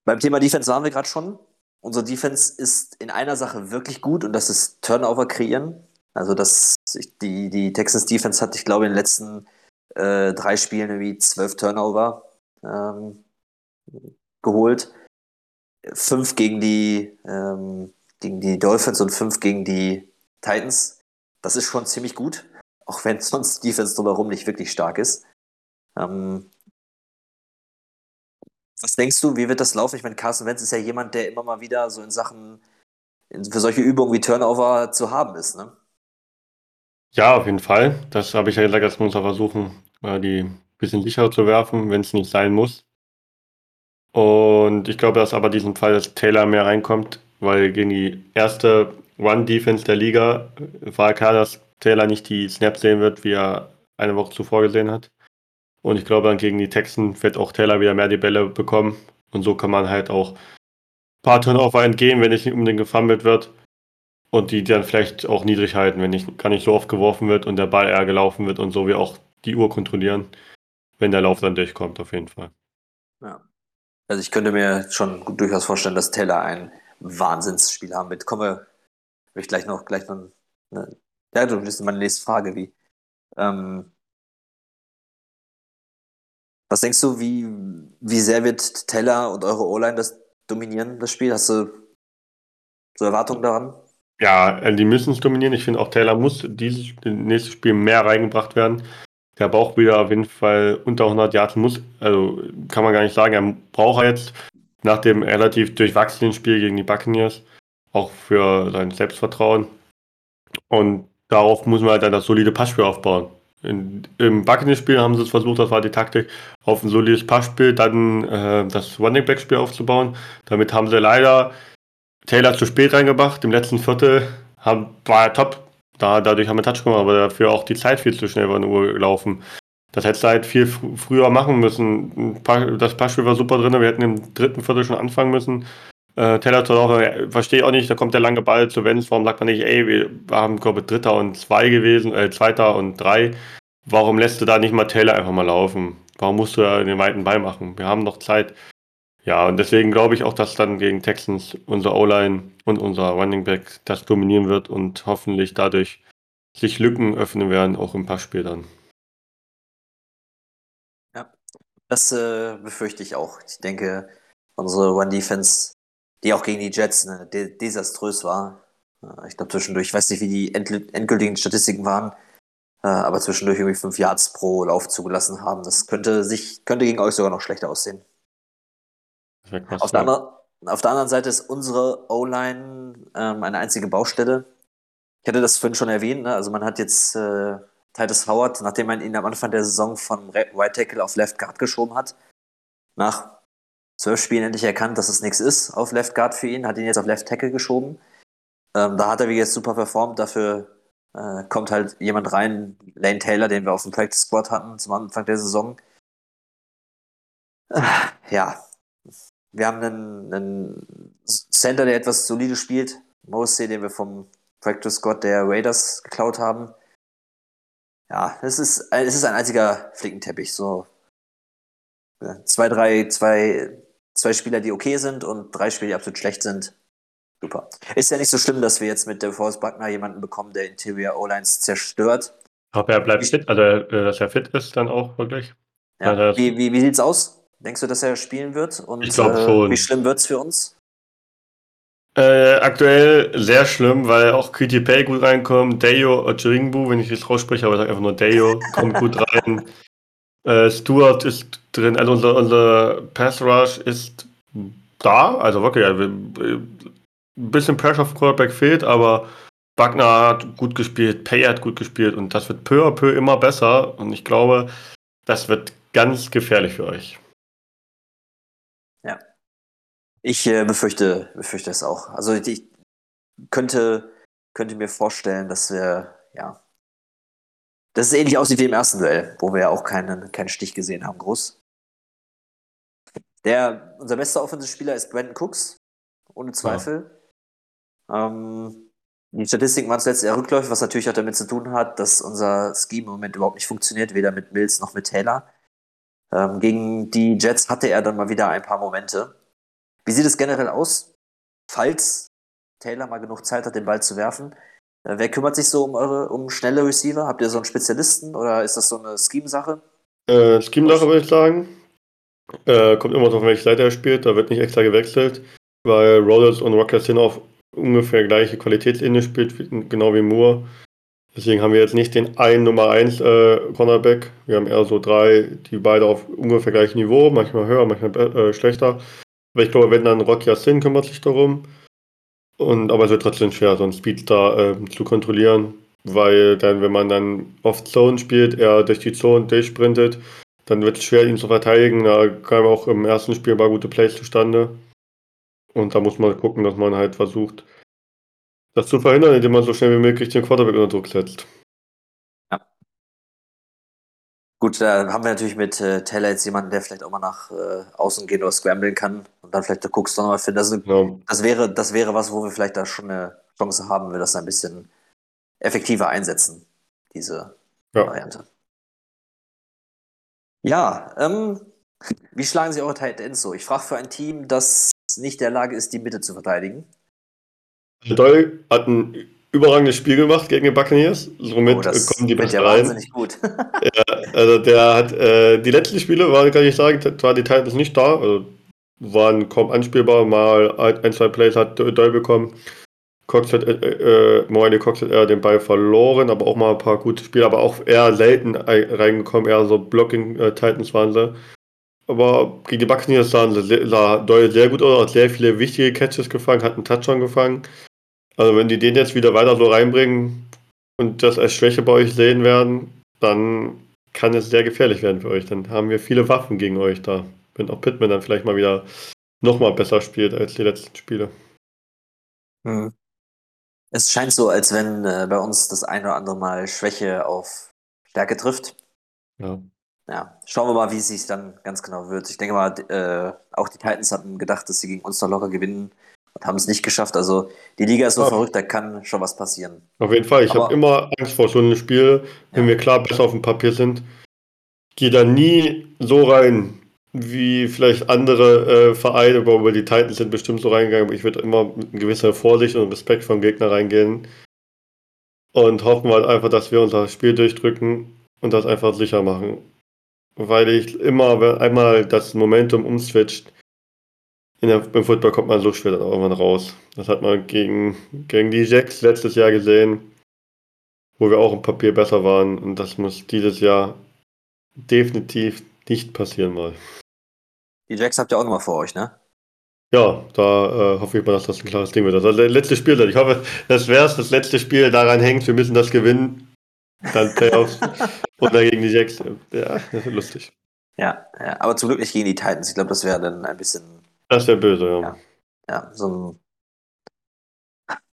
Beim Thema Defense waren wir gerade schon unsere Defense ist in einer Sache wirklich gut und das ist Turnover kreieren. Also das, die, die Texans Defense hat, ich glaube, in den letzten äh, drei Spielen irgendwie zwölf Turnover ähm, geholt. Fünf gegen die, ähm, gegen die Dolphins und fünf gegen die Titans. Das ist schon ziemlich gut, auch wenn sonst die Defense drumherum nicht wirklich stark ist. Ähm, was denkst du, wie wird das laufen? Ich meine, Carson Wentz ist ja jemand, der immer mal wieder so in Sachen, für solche Übungen wie Turnover zu haben ist, ne? Ja, auf jeden Fall. Das habe ich ja gesagt, wir uns auch versuchen, die ein bisschen sicherer zu werfen, wenn es nicht sein muss. Und ich glaube, dass aber diesen Fall, dass Taylor mehr reinkommt, weil gegen die erste One-Defense der Liga war klar, dass Taylor nicht die Snaps sehen wird, wie er eine Woche zuvor gesehen hat. Und ich glaube, dann gegen die Texten wird auch Taylor wieder mehr die Bälle bekommen. Und so kann man halt auch ein paar Turnover entgehen, wenn nicht unbedingt gefummelt wird. Und die dann vielleicht auch niedrig halten, wenn nicht, gar nicht so oft geworfen wird und der Ball eher gelaufen wird und so wie auch die Uhr kontrollieren, wenn der Lauf dann durchkommt, auf jeden Fall. Ja. Also ich könnte mir schon durchaus vorstellen, dass Taylor ein Wahnsinnsspiel haben wird. Kommen wir ich gleich noch, gleich noch. Ne, ja, du bist meine nächste Frage, wie. Ähm, was denkst du, wie, wie sehr wird Teller und eure O-Line das dominieren, das Spiel? Hast du so Erwartungen daran? Ja, äh, die müssen es dominieren. Ich finde auch Taylor muss dieses nächste Spiel mehr reingebracht werden. Der braucht wieder auf jeden Fall unter 100 Yards muss, also kann man gar nicht sagen, er braucht jetzt nach dem relativ durchwachsenen Spiel gegen die Buccaneers auch für sein Selbstvertrauen. Und darauf muss man halt dann das solide Passspiel aufbauen. In, Im Buccaneers-Spiel haben sie es versucht, das war die Taktik, auf ein solides Passspiel dann äh, das Running Back-Spiel aufzubauen. Damit haben sie leider Taylor zu spät reingebracht. Im letzten Viertel haben, war er top. Da, dadurch haben wir Touch gemacht, aber dafür auch die Zeit viel zu schnell über eine Uhr gelaufen. Das hätte halt viel fr früher machen müssen. Das Passspiel war super drin, wir hätten im dritten Viertel schon anfangen müssen. Äh, Taylor hat auch, äh, verstehe auch nicht, da kommt der lange Ball zu Wenz, warum sagt man nicht, ey, wir haben, glaube ich, Dritter und zwei gewesen, äh, Zweiter und drei. Warum lässt du da nicht mal Taylor einfach mal laufen? Warum musst du da den weiten Ball machen? Wir haben noch Zeit. Ja, und deswegen glaube ich auch, dass dann gegen Texans unser O-Line und unser Running Back das dominieren wird und hoffentlich dadurch sich Lücken öffnen werden, auch im Passspiel dann. Ja, das äh, befürchte ich auch. Ich denke, unsere One-Defense die auch gegen die Jets ne, de desaströs war. Äh, ich glaube zwischendurch, ich weiß nicht, wie die endgültigen Statistiken waren, äh, aber zwischendurch irgendwie fünf Yards pro Lauf zugelassen haben. Das könnte sich, könnte gegen euch sogar noch schlechter aussehen. Auf der, anderen, auf der, anderen, Seite ist unsere O-Line ähm, eine einzige Baustelle. Ich hatte das vorhin schon erwähnt, ne? also man hat jetzt äh, Titus Howard, nachdem man ihn am Anfang der Saison von Right Tackle auf Left Guard geschoben hat, nach zwölf Spielen endlich erkannt, dass es nichts ist auf Left Guard für ihn, hat ihn jetzt auf Left Tackle geschoben. Ähm, da hat er wie jetzt super performt, dafür äh, kommt halt jemand rein, Lane Taylor, den wir auf dem Practice Squad hatten zum Anfang der Saison. Äh, ja, wir haben einen, einen Center, der etwas solide spielt, Mosey, den wir vom Practice Squad der Raiders geklaut haben. Ja, es ist, es ist ein einziger Flickenteppich. So zwei, drei, zwei, zwei Spieler, die okay sind und drei Spieler, die absolut schlecht sind. Super. Ist ja nicht so schlimm, dass wir jetzt mit der Force Buckner jemanden bekommen, der Interior O-Lines zerstört. Aber er bleibt fit, also äh, dass er fit ist dann auch wirklich. Ja. Also, wie, wie, wie sieht's aus? Denkst du, dass er spielen wird? Und ich glaube schon. Äh, wie schlimm wird's für uns? Äh, aktuell sehr schlimm, weil auch QTP gut reinkommt. Dejo Ochiringbu, wenn ich das rausspreche, aber ich sage einfach nur Dejo, *laughs* kommt gut rein. Äh, Stuart ist drin, also unser, unser Pass Rush ist da, also wirklich, ein bisschen Pressure auf Quarterback fehlt, aber Wagner hat gut gespielt, Pay hat gut gespielt und das wird peu à peu immer besser und ich glaube, das wird ganz gefährlich für euch. Ja. Ich äh, befürchte, befürchte es auch. Also ich könnte, könnte mir vorstellen, dass wir, ja, das ist ähnlich aussieht wie im ersten Duell, wo wir ja auch keinen, keinen Stich gesehen haben, groß. Der, unser bester Offensive-Spieler ist Brandon Cooks, ohne Zweifel. Ja. Ähm, die Statistiken waren zuletzt eher rückläufig, was natürlich auch damit zu tun hat, dass unser Scheme im Moment überhaupt nicht funktioniert, weder mit Mills noch mit Taylor. Ähm, gegen die Jets hatte er dann mal wieder ein paar Momente. Wie sieht es generell aus, falls Taylor mal genug Zeit hat, den Ball zu werfen? Äh, wer kümmert sich so um eure um schnelle Receiver? Habt ihr so einen Spezialisten oder ist das so eine Scheme-Sache? Äh, Scheme-Sache würde ich sagen. Äh, kommt immer drauf, welche Seite er spielt. Da wird nicht extra gewechselt, weil Rollers und Rockers sind auf ungefähr gleiche Qualitätsebene spielt, genau wie Moore. Deswegen haben wir jetzt nicht den einen Nummer 1 äh, Cornerback. Wir haben eher so drei, die beide auf ungefähr gleichem Niveau, manchmal höher, manchmal äh, schlechter. Aber ich glaube, wenn dann Rocky Sin kümmert sich darum. Und, aber es wird trotzdem schwer, so einen Speedstar äh, zu kontrollieren, weil dann, wenn man dann oft Zone spielt, er durch die Zone durchsprintet, dann wird es schwer, ihn zu verteidigen. Da kamen auch im ersten Spiel mal gute Plays zustande. Und da muss man gucken, dass man halt versucht, das zu verhindern, indem man so schnell wie möglich den Quarterback unter Druck setzt. Ja. Gut, da haben wir natürlich mit äh, Taylor jetzt jemanden, der vielleicht auch mal nach äh, außen gehen oder scramblen kann und dann vielleicht da guckst du nochmal finden. Das, ja. das, wäre, das wäre was, wo wir vielleicht da schon eine Chance haben, wenn wir das ein bisschen effektiver einsetzen, diese ja. Variante. Ja, ähm, wie schlagen Sie eure Tight Ends so? Ich frage für ein Team, das nicht der Lage ist, die Mitte zu verteidigen. Doyle hat ein überragendes Spiel gemacht gegen die Buccaneers. Somit oh, das kommen die besser ja rein. gut. *laughs* ja, also der hat äh, die letzten Spiele waren, kann ich sagen, war die Titans nicht da. Also waren kaum anspielbar. Mal ein, zwei Plays hat Doyle bekommen. Cox hat, äh, äh, Moine Cox hat eher den Ball verloren, aber auch mal ein paar gute Spiele, aber auch eher selten reingekommen, eher so Blocking-Titans äh, waren sie. Aber gegen die Buccaneers sahen sie, sah Doyle sehr gut aus, hat sehr viele wichtige Catches gefangen, hat einen Touchdown gefangen. Also wenn die den jetzt wieder weiter so reinbringen und das als Schwäche bei euch sehen werden, dann kann es sehr gefährlich werden für euch. Dann haben wir viele Waffen gegen euch da. Wenn auch Pittman dann vielleicht mal wieder nochmal besser spielt als die letzten Spiele. Hm. Es scheint so, als wenn äh, bei uns das ein oder andere Mal Schwäche auf Stärke trifft. Ja. Ja, schauen wir mal, wie es sich dann ganz genau wird. Ich denke mal, äh, auch die Titans hatten gedacht, dass sie gegen uns noch locker gewinnen und haben es nicht geschafft. Also die Liga ist so ja. verrückt, da kann schon was passieren. Auf jeden Fall. Ich habe immer Angst vor so einem Spiel, wenn ja. wir klar besser auf dem Papier sind. Gehe da nie so rein, wie vielleicht andere äh, Vereine, aber die Titans sind bestimmt so reingegangen. Aber ich würde immer mit gewisser Vorsicht und Respekt vom Gegner reingehen und hoffen halt einfach, dass wir unser Spiel durchdrücken und das einfach sicher machen. Weil ich immer, wenn einmal das Momentum umswitcht, der, beim Football kommt man so schwer dann irgendwann raus. Das hat man gegen, gegen die Jacks letztes Jahr gesehen, wo wir auch im Papier besser waren. Und das muss dieses Jahr definitiv nicht passieren mal. Die Jacks habt ihr auch nochmal vor euch, ne? Ja, da äh, hoffe ich mal, dass das ein klares Ding wird. Das das letzte Spiel. Ich hoffe, das wäre es, das letzte Spiel daran hängt, wir müssen das gewinnen. Dann Playoffs *laughs* und dann gegen die Jacks. Ja, das ist lustig. Ja, ja, aber zum Glück nicht gegen die Titans. Ich glaube, das wäre dann ein bisschen. Das wäre böse, ja. Ja. Ja, so ein.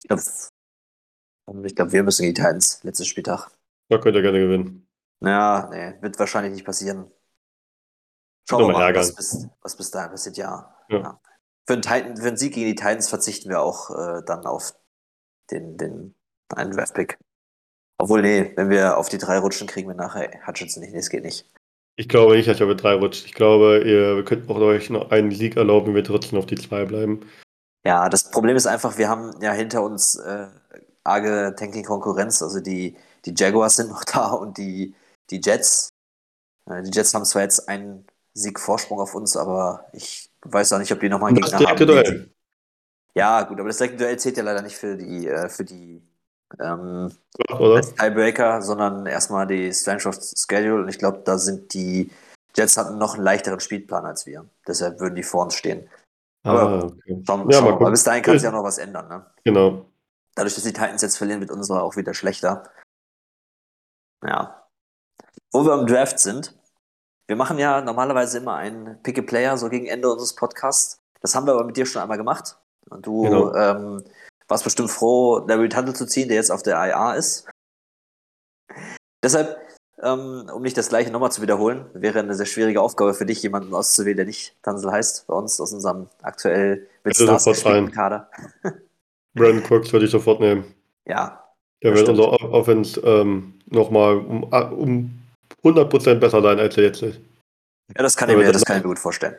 Ich glaube, glaub, wir müssen gegen die Titans, letztes Spieltag. Da könnt ihr gerne gewinnen. Ja, nee, wird wahrscheinlich nicht passieren. Schauen wir mal, ärgern. was bis, was bis dahin passiert, ja. Ja. ja. Für, einen Titan, für einen Sieg gegen die Titans verzichten wir auch äh, dann auf den, den einen Draftpick. Obwohl, nee, wenn wir auf die drei rutschen, kriegen wir nachher Hutchinson nicht. Nee, das geht nicht. Ich glaube nicht, dass ihr mit drei rutscht. Ich glaube, ihr könnt auch euch noch einen Sieg erlauben, wenn wir trotzdem auf die zwei bleiben. Ja, das Problem ist einfach, wir haben ja hinter uns äh, arge Tanking-Konkurrenz. Also die, die Jaguars sind noch *laughs* da und die, die Jets. Äh, die Jets haben zwar jetzt einen Sieg Vorsprung auf uns, aber ich weiß auch nicht, ob die nochmal einen Das Gegner haben. direkte den- Duell. Ja, gut, aber das direkte Duell zählt ja leider nicht für die, äh, für die ähm, Oder? als Tiebreaker, sondern erstmal die Strength of Schedule. Und ich glaube, da sind die Jets hatten noch einen leichteren Spielplan als wir. Deshalb würden die vor uns stehen. Aber Ah, okay. Schauen, Ja, schauen mal. Bis dahin kann sich ja noch was ändern. Ne? Genau. Dadurch, dass die Titans jetzt verlieren, wird unsere auch wieder schlechter. Ja. Wo wir im Draft sind, wir machen ja normalerweise immer einen Pick a Player so gegen Ende unseres Podcasts. Das haben wir aber mit dir schon einmal gemacht. Und du Genau. ähm, warst bestimmt froh, Larry Tuttle zu ziehen, der jetzt auf der IA ist. Deshalb, ähm, um nicht das gleiche nochmal zu wiederholen, wäre eine sehr schwierige Aufgabe für dich, jemanden auszuwählen, der nicht Tansel heißt, bei uns aus unserem aktuell mit Stars. Kader. *laughs* Brandon Cooks würde ich sofort nehmen. Ja, Der wird unser Offense ähm, nochmal um, um 100% besser sein, als er jetzt ist. Ja, das kann ich mir, das kann ich mir gut vorstellen.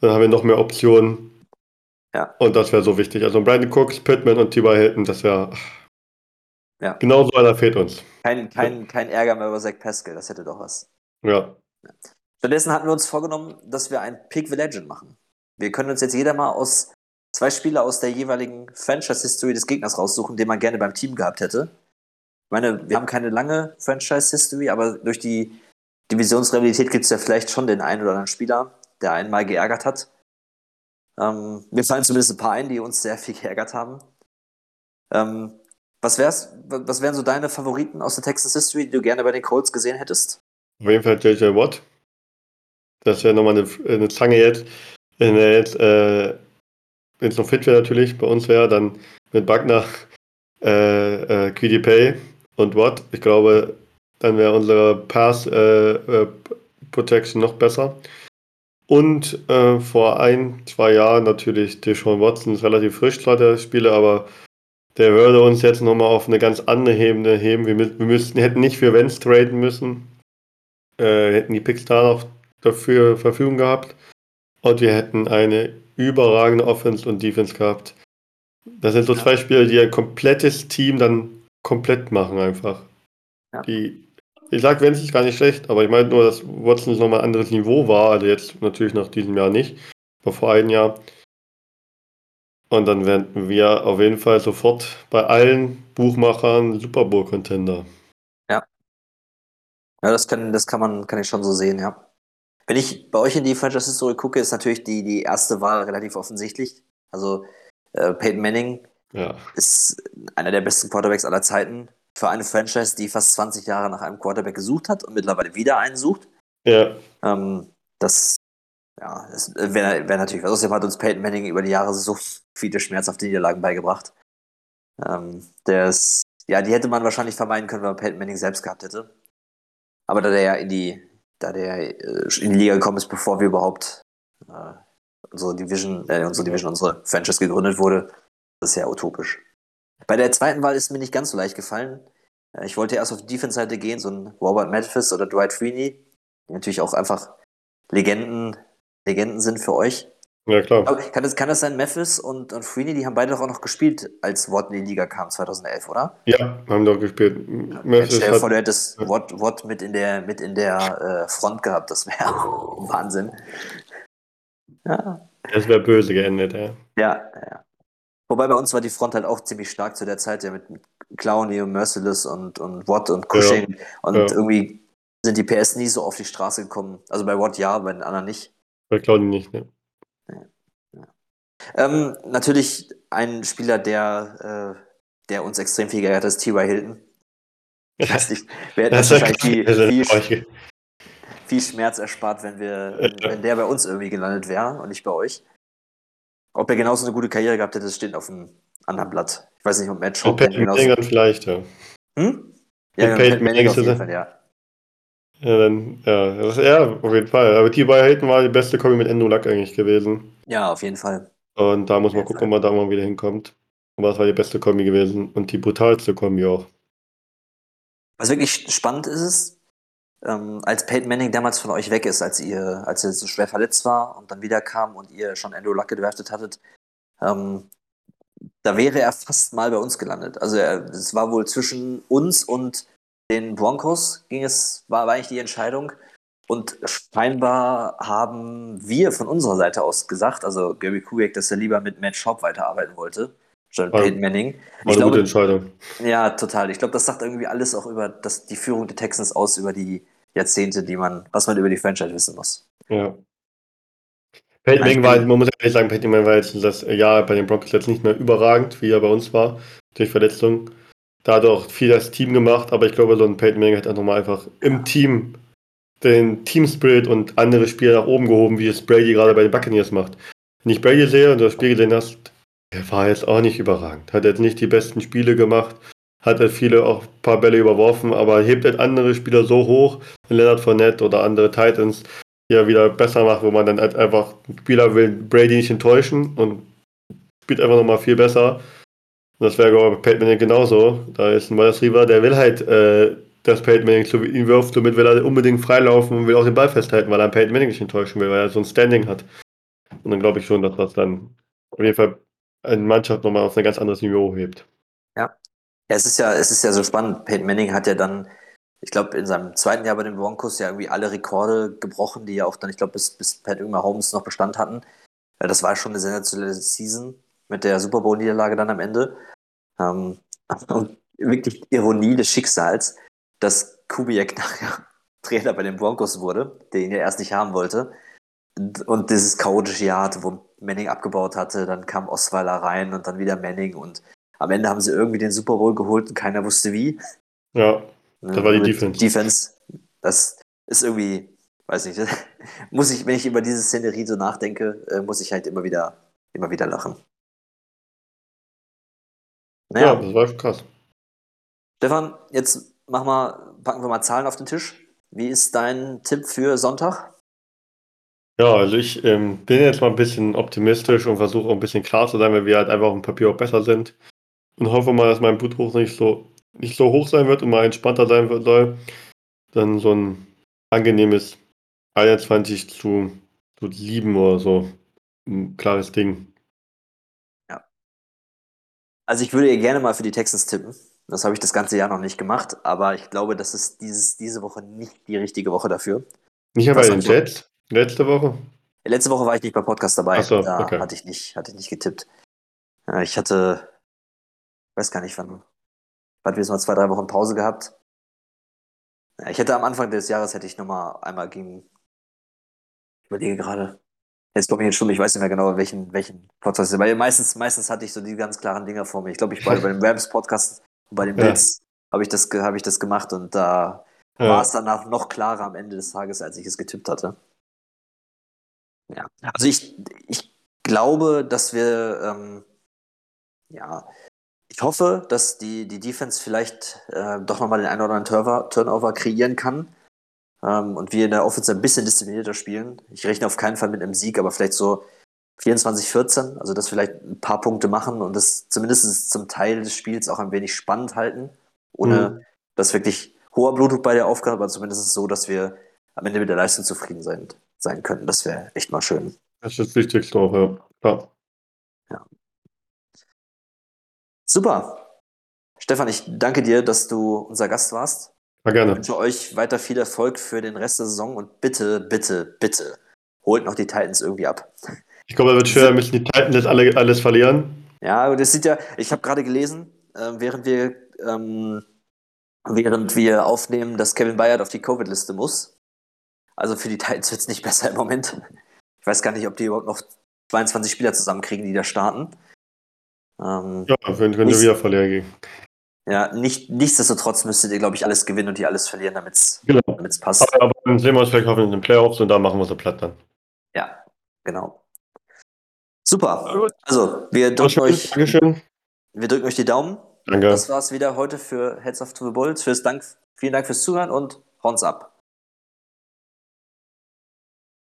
Dann haben wir noch mehr Optionen. Ja. Und das wäre so wichtig. Also Brandon Cooks, Pittman und T.Y. Hilton, das wäre. Ja. Genau so einer fehlt uns. Kein, kein, kein Ärger mehr über Zach Pascal, das hätte doch was. Ja. Stattdessen hatten wir uns vorgenommen, dass wir ein Pick the Legend machen. Wir können uns jetzt jeder mal aus zwei Spieler aus der jeweiligen Franchise-History des Gegners raussuchen, den man gerne beim Team gehabt hätte. Ich meine, wir haben keine lange Franchise-History, aber durch die Divisionsrivalität gibt es ja vielleicht schon den einen oder anderen Spieler, der einen mal geärgert hat. Ähm, mir fallen zumindest ein paar ein, die uns sehr viel geärgert haben. Ähm, was, wär's, was wären so deine Favoriten aus der Texas History, die du gerne bei den Colts gesehen hättest? Auf jeden Fall JJ Watt. Das wäre nochmal eine, eine Zange jetzt. Wenn er jetzt, äh, wenn es noch fit wäre natürlich, bei uns wäre, dann mit Wagner, äh, äh, QD Pay und Watt. Ich glaube, dann wäre unsere Pass äh, äh, Protection noch besser. Und äh, vor ein, zwei Jahren natürlich Deshaun Watson ist relativ frisch zwar der Spieler, aber der würde uns jetzt nochmal auf eine ganz andere Ebene heben. Wir, wir müssten, hätten nicht für Vents traden müssen äh, hätten die Picks da noch dafür Verfügung gehabt und wir hätten eine überragende Offense und Defense gehabt. Das sind so Ja. zwei Spieler, die ein komplettes Team dann komplett machen einfach. Ja. Die, ich sag, wenn es ist gar nicht schlecht, aber ich meine nur, dass Watson nochmal ein anderes Niveau war, also jetzt natürlich nach diesem Jahr nicht, aber vor einem Jahr. Und dann wären wir auf jeden Fall sofort bei allen Buchmachern Super Bowl Contender. Ja, das kann, das kann man, kann ich schon so sehen, ja. Wenn ich bei euch in die Franchise History gucke, ist natürlich die, die erste Wahl relativ offensichtlich. Also äh, Peyton Manning Ja. ist einer der besten Quarterbacks aller Zeiten. Für eine Franchise, die fast 20 Jahre nach einem Quarterback gesucht hat und mittlerweile wieder einen sucht. Ja, Ähm, das ja, das wäre wär natürlich was. Außerdem hat uns Peyton Manning über die Jahre so viele schmerzhafte Niederlagen beigebracht. Ähm, ist, ja, die hätte man wahrscheinlich vermeiden können, wenn man Peyton Manning selbst gehabt hätte. Aber da der ja in die, da der äh, in die Liga gekommen ist, bevor wir überhaupt äh, unsere Division, äh, unsere Division, unsere Franchise gegründet wurde, das ist ja utopisch. Bei der zweiten Wahl ist mir nicht ganz so leicht gefallen. Äh, Ich wollte erst auf die Defense-Seite gehen, so ein Robert Memphis oder Dwight Freeney, die natürlich auch einfach Legenden, Legenden sind für euch. ja klar. Aber kann das, kann das sein, Memphis und, und Freeney, die haben beide doch auch noch gespielt, als Watt in die Liga kam 2011, oder? Ja, haben doch gespielt. Jetzt Memphis stell dir vor, hat, du hättest Watt, Watt mit in der, mit in der äh, Front gehabt, das wäre *laughs* Wahnsinn. Ja, Das wäre böse geendet, ja. Ja, ja. Wobei bei uns war die Front halt auch ziemlich stark zu der Zeit, ja, mit, mit Clowny und Merciless und, und Watt und Cushing. und ja. irgendwie sind die PS nie so auf die Straße gekommen. Also bei Watt ja, bei den anderen nicht. Bei Clowny nicht, ne? Ähm, natürlich ein Spieler, der, äh, der uns extrem viel geärgert hat, ist T.Y. Hilton. Ich weiß nicht, wir hätten Das wahrscheinlich ja viel, viel, viel Schmerz erspart, wenn wir, wenn der bei uns irgendwie gelandet wäre und nicht bei euch. Ob er genauso eine gute Karriere gehabt hätte, das steht auf einem anderen Blatt. Ich weiß nicht, ob Matt Schaub Peyton genauso. Manning vielleicht, ja. Hm? Ja, Mit Peyton Peyton Manning auf jeden ist Fall, ja. Ja, dann, ja, das, ja, auf jeden Fall. Aber die bei Hayden war die beste Kombi mit Endo Luck eigentlich gewesen. Ja, auf jeden Fall. Und da muss man gucken, ob man da mal wieder hinkommt. Aber das war die beste Kombi gewesen und die brutalste Kombi auch. Was wirklich spannend ist, ist, ähm, als Peyton Manning damals von euch weg ist, als ihr, als er so schwer verletzt war und dann wieder kam und ihr schon Andrew Luck gedraftet hattet, ähm, da wäre er fast mal bei uns gelandet. Also er, es war wohl zwischen uns und den Broncos ging es, war, war eigentlich die Entscheidung. Und scheinbar haben wir von unserer Seite aus gesagt, also Gary Kubiak, dass er lieber mit Matt Schaub weiterarbeiten wollte, War- Peyton Manning. War Ich eine glaube, gute Entscheidung. ja, total. Ich glaube, das sagt irgendwie alles auch über das, die Führung der Texans aus, über die Jahrzehnte, die man, was man über die Franchise wissen muss. Ja. Peyton Manning war, man muss ehrlich sagen, Peyton Manning war jetzt das Jahr bei den Broncos jetzt nicht mehr überragend, wie er bei uns war, durch Verletzungen. Da hat er auch viel das Team gemacht, aber ich glaube, so ein Peyton Manning hat auch nochmal einfach im Team den Team Spirit und andere Spieler nach oben gehoben, wie es Brady gerade bei den Buccaneers macht. Wenn ich Brady sehe und das Spiel gesehen hast, der war jetzt auch nicht überragend. Hat jetzt nicht die besten Spiele gemacht, hat halt viele auch ein paar Bälle überworfen, aber hebt halt andere Spieler so hoch, Leonard Fournette oder andere Titans, die er wieder besser macht, wo man dann halt einfach, ein Spieler will Brady nicht enttäuschen und spielt einfach nochmal viel besser. Und das wäre, bei Peyton Manning genauso. Da ist ein Wide Receiver, der will halt, äh, dass Peyton Manning zu ihn wirft, somit will er unbedingt freilaufen und will auch den Ball festhalten, weil er Peyton Manning nicht enttäuschen will, weil er so ein Standing hat. Und dann glaube ich schon, dass das dann auf jeden Fall eine Mannschaft nochmal auf ein ganz anderes Niveau hebt. Ja, es ist ja, es ist ja so spannend. Peyton Manning hat ja dann, ich glaube, in seinem zweiten Jahr bei den Broncos ja irgendwie alle Rekorde gebrochen, die ja auch dann, ich glaube, bis, bis Pat Holmes noch Bestand hatten. Das war schon eine sensationelle Season mit der Super Bowl-Niederlage dann am Ende. Ähm, *laughs* und wirklich Ironie des Schicksals, dass Kubiak *laughs* nachher Trainer bei den Broncos wurde, der ihn ja erst nicht haben wollte. Und, dieses chaotische Jahr hatte, wo Manning abgebaut hatte, dann kam Osweiler rein und dann wieder Manning und am Ende haben sie irgendwie den Super Bowl geholt und keiner wusste wie. Ja, Ne, Das war die mit Defense. Defense. Das ist irgendwie, weiß nicht, *laughs* muss ich, wenn ich über diese Szenerie so nachdenke, äh, muss ich halt immer wieder, immer wieder lachen. ja, Naja, das war schon krass. Stefan, jetzt mach mal, packen wir mal Zahlen auf den Tisch. Wie ist dein Tipp für Sonntag? Ja, also ich ähm, bin jetzt mal ein bisschen optimistisch und versuche auch ein bisschen klar zu sein, weil wir halt einfach auf dem Papier auch besser sind. Und hoffe mal, dass mein Blutdruck nicht so, nicht so hoch sein wird und mal entspannter sein wird- soll. Dann so ein angenehmes 21 zu, zu 7 oder so. Ein klares Ding. Also ich würde ihr gerne mal für die Texans tippen. Das habe ich das ganze Jahr noch nicht gemacht, aber ich glaube, das ist dieses, diese Woche nicht die richtige Woche dafür. Nicht mehr bei den? Jets letzte Woche. Letzte Woche war ich nicht beim Podcast dabei. Ach so, da okay. hatte ich nicht, hatte ich nicht getippt. Ich hatte, weiß gar nicht wann, hatten wir jetzt mal zwei, drei Wochen Pause gehabt. Ja, Ich hätte am Anfang des Jahres hätte ich noch mal einmal gegen, ich überlege gerade, jetzt komme ich jetzt schon, ich weiß nicht mehr genau, welchen, welchen Podcast, weil meistens, meistens hatte ich so die ganz klaren Dinger vor mir. Ich glaube, ich war *laughs* bei dem Rams Podcast und bei den Ja. Bills habe ich das, habe ich das gemacht und da war Ja, es danach noch klarer am Ende des Tages, als ich es getippt hatte. Ja, also ich, ich glaube, dass wir, ähm, ja, ich hoffe, dass die, die Defense vielleicht äh, doch nochmal den einen oder anderen Turnover, kreieren kann ähm, und wir in der Offense ein bisschen disziplinierter spielen. Ich rechne auf keinen Fall mit einem Sieg, aber vielleicht so 24-14, also dass vielleicht ein paar Punkte machen und das zumindest zum Teil des Spiels auch ein wenig spannend halten, ohne Mhm. dass wirklich hoher Blutdruck bei der Aufgabe, aber zumindest so, dass wir am Ende mit der Leistung zufrieden sein, sein können. Das wäre echt mal schön. das ist das Wichtigste auch, ja. Klar. Super. Stefan, ich danke dir, dass du unser Gast warst. War Ich gerne. wünsche euch weiter viel Erfolg für den Rest der Saison und bitte, bitte, bitte holt noch die Titans irgendwie ab. Ich glaube, es wird schwer, müssen die Titans jetzt alle, alles verlieren. Ja, und es sieht ja, ich habe gerade gelesen, äh, während wir ähm, während wir aufnehmen, dass Kevin Bayard auf die Covid-Liste muss. Also für die Titans wird es nicht besser im Moment. Ich weiß gar nicht, ob die überhaupt noch 22 Spieler zusammenkriegen, die da starten. Ähm, ja, wenn, wenn du wieder verlieren gehen. Ja, nicht, nichtsdestotrotz müsstet ihr, glaube ich, alles gewinnen und die alles verlieren, damit es genau. passt. Aber, aber dann sehen wir uns vielleicht hoffentlich in den Playoffs und da machen wir so platt dann. Ja, genau. Super. Also, wir drücken euch. Dankeschön. Wir drücken euch die Daumen. Danke. Das war's wieder heute für Heads of to the Bulls. Fürs Dank, vielen Dank fürs Zuhören und horns ab.